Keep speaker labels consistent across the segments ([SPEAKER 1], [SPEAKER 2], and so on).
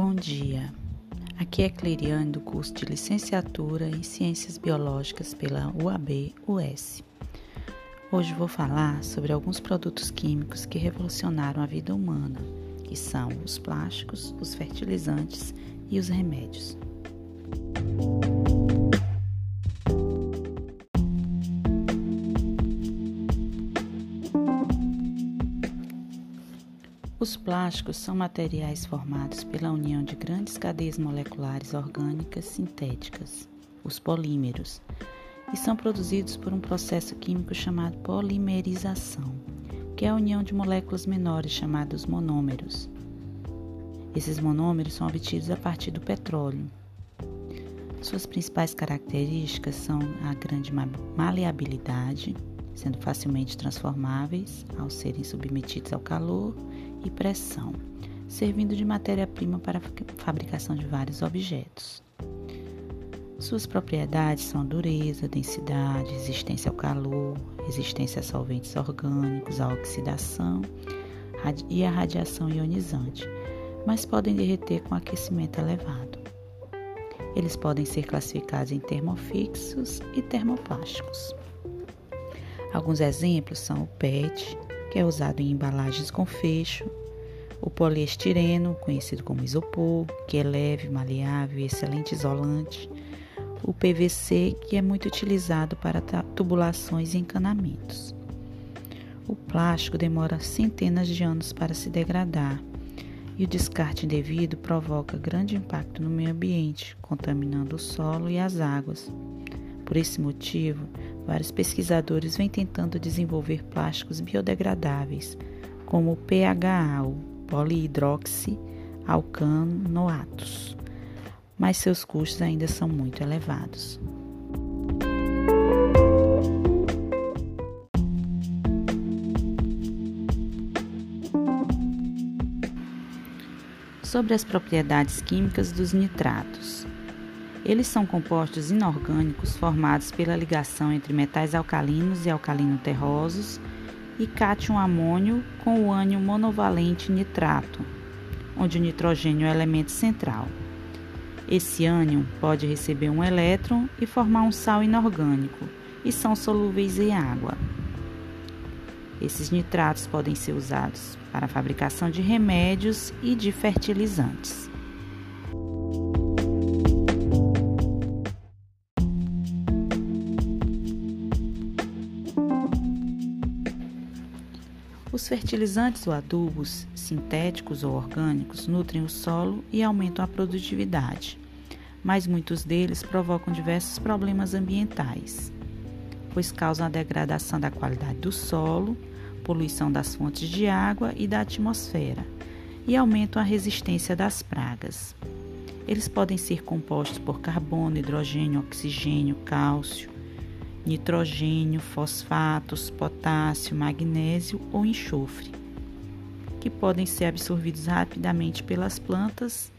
[SPEAKER 1] Bom dia. Aqui é Cleriane do curso de Licenciatura em Ciências Biológicas pela UAB-US. Hoje vou falar sobre alguns produtos químicos que revolucionaram a vida humana, que são os plásticos, os fertilizantes e os remédios. Os plásticos são materiais formados pela união de grandes cadeias moleculares orgânicas sintéticas, os polímeros, e são produzidos por um processo químico chamado polimerização, que é a união de moléculas menores chamados monômeros. Esses monômeros são obtidos a partir do petróleo. Suas principais características são a grande maleabilidade, sendo facilmente transformáveis ao serem submetidos ao calor e pressão, servindo de matéria-prima para a fabricação de vários objetos. Suas propriedades são dureza, densidade, resistência ao calor, resistência a solventes orgânicos, a oxidação e a radiação ionizante, mas podem derreter com aquecimento elevado. Eles podem ser classificados em termofixos e termoplásticos. Alguns exemplos são o PET, que é usado em embalagens com fecho, o poliestireno, conhecido como isopor, que é leve, maleável e excelente isolante, o PVC, que é muito utilizado para tubulações e encanamentos. O plástico demora centenas de anos para se degradar e o descarte indevido provoca grande impacto no meio ambiente, contaminando o solo e as águas. Por esse motivo, vários pesquisadores vêm tentando desenvolver plásticos biodegradáveis, como o PHA, o polihidroxialcanoatos, mas seus custos ainda são muito elevados. Sobre as propriedades químicas dos nitratos. Eles são compostos inorgânicos formados pela ligação entre metais alcalinos e alcalino-terrosos e cátion amônio com o ânion monovalente nitrato, onde o nitrogênio é o elemento central. Esse ânion pode receber um elétron e formar um sal inorgânico e são solúveis em água. Esses nitratos podem ser usados para a fabricação de remédios e de fertilizantes. Os fertilizantes ou adubos, sintéticos ou orgânicos, nutrem o solo e aumentam a produtividade, mas muitos deles provocam diversos problemas ambientais, pois causam a degradação da qualidade do solo, poluição das fontes de água e da atmosfera, e aumentam a resistência das pragas. Eles podem ser compostos por carbono, hidrogênio, oxigênio, cálcio, nitrogênio, fosfatos, potássio, magnésio ou enxofre, que podem ser absorvidos rapidamente pelas plantas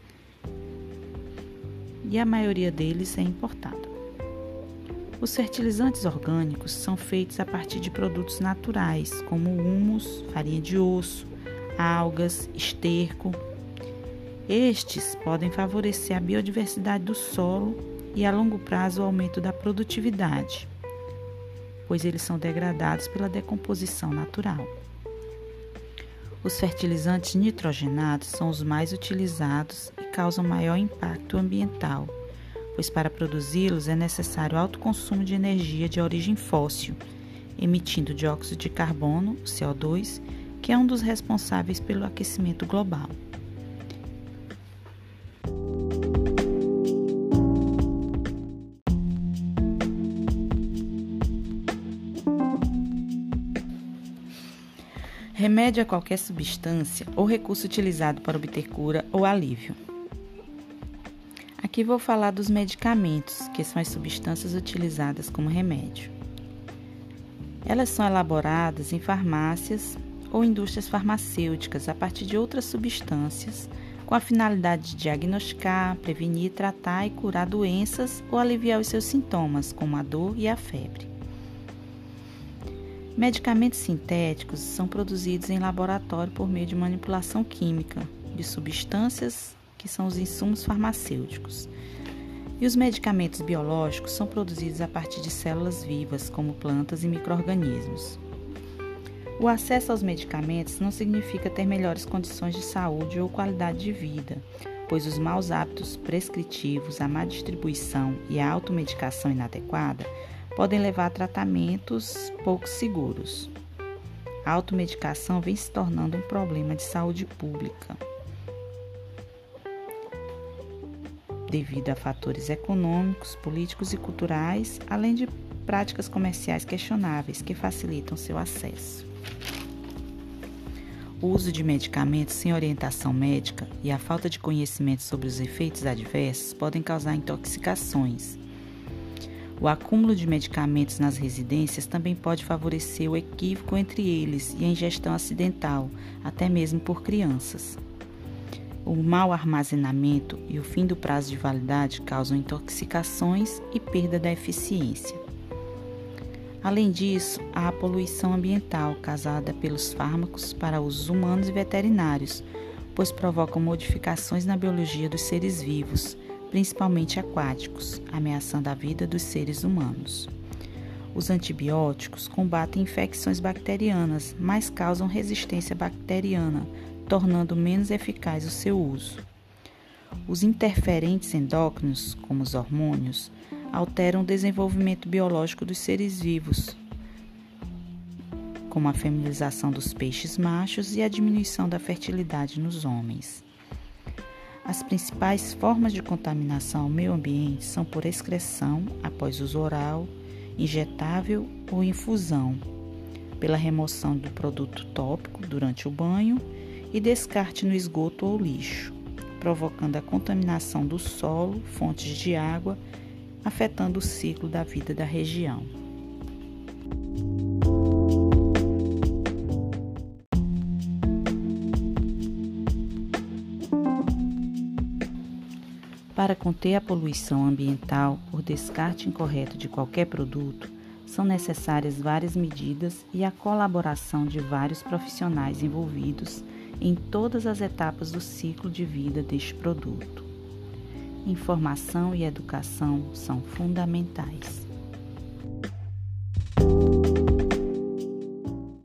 [SPEAKER 1] e a maioria deles é importado. Os fertilizantes orgânicos são feitos a partir de produtos naturais, como humus, farinha de osso, algas, esterco. Estes podem favorecer a biodiversidade do solo e, a longo prazo, o aumento da produtividade pois eles são degradados pela decomposição natural. Os fertilizantes nitrogenados são os mais utilizados e causam maior impacto ambiental, pois para produzi-los é necessário alto consumo de energia de origem fóssil, emitindo dióxido de carbono, CO2, que é um dos responsáveis pelo aquecimento global. Remédio a qualquer substância ou recurso utilizado para obter cura ou alívio. Aqui vou falar dos medicamentos, que são as substâncias utilizadas como remédio. Elas são elaboradas em farmácias ou indústrias farmacêuticas a partir de outras substâncias, com a finalidade de diagnosticar, prevenir, tratar e curar doenças ou aliviar os seus sintomas, como a dor e a febre. Medicamentos sintéticos são produzidos em laboratório por meio de manipulação química de substâncias que são os insumos farmacêuticos. E os medicamentos biológicos são produzidos a partir de células vivas, como plantas e microrganismos. O acesso aos medicamentos não significa ter melhores condições de saúde ou qualidade de vida, pois os maus hábitos prescritivos, a má distribuição e a automedicação inadequada podem levar a tratamentos pouco seguros. A automedicação vem se tornando um problema de saúde pública. devido a fatores econômicos, políticos e culturais, além de práticas comerciais questionáveis que facilitam seu acesso. O uso de medicamentos sem orientação médica e a falta de conhecimento sobre os efeitos adversos podem causar intoxicações. O acúmulo de medicamentos nas residências também pode favorecer o equívoco entre eles e a ingestão acidental, até mesmo por crianças. O mau armazenamento e o fim do prazo de validade causam intoxicações e perda da eficiência. Além disso, há a poluição ambiental causada pelos fármacos para usos humanos e veterinários, pois provocam modificações na biologia dos seres vivos, principalmente aquáticos, ameaçando a vida dos seres humanos. Os antibióticos combatem infecções bacterianas, mas causam resistência bacteriana, tornando menos eficaz o seu uso. Os interferentes endócrinos, como os hormônios, alteram o desenvolvimento biológico dos seres vivos, como a feminização dos peixes machos e a diminuição da fertilidade nos homens. As principais formas de contaminação ao meio ambiente são por excreção após uso oral, injetável ou infusão, pela remoção do produto tópico durante o banho e descarte no esgoto ou lixo, provocando a contaminação do solo, fontes de água, afetando o ciclo da vida da região. Para conter a poluição ambiental por descarte incorreto de qualquer produto, são necessárias várias medidas e a colaboração de vários profissionais envolvidos em todas as etapas do ciclo de vida deste produto. Informação e educação são fundamentais.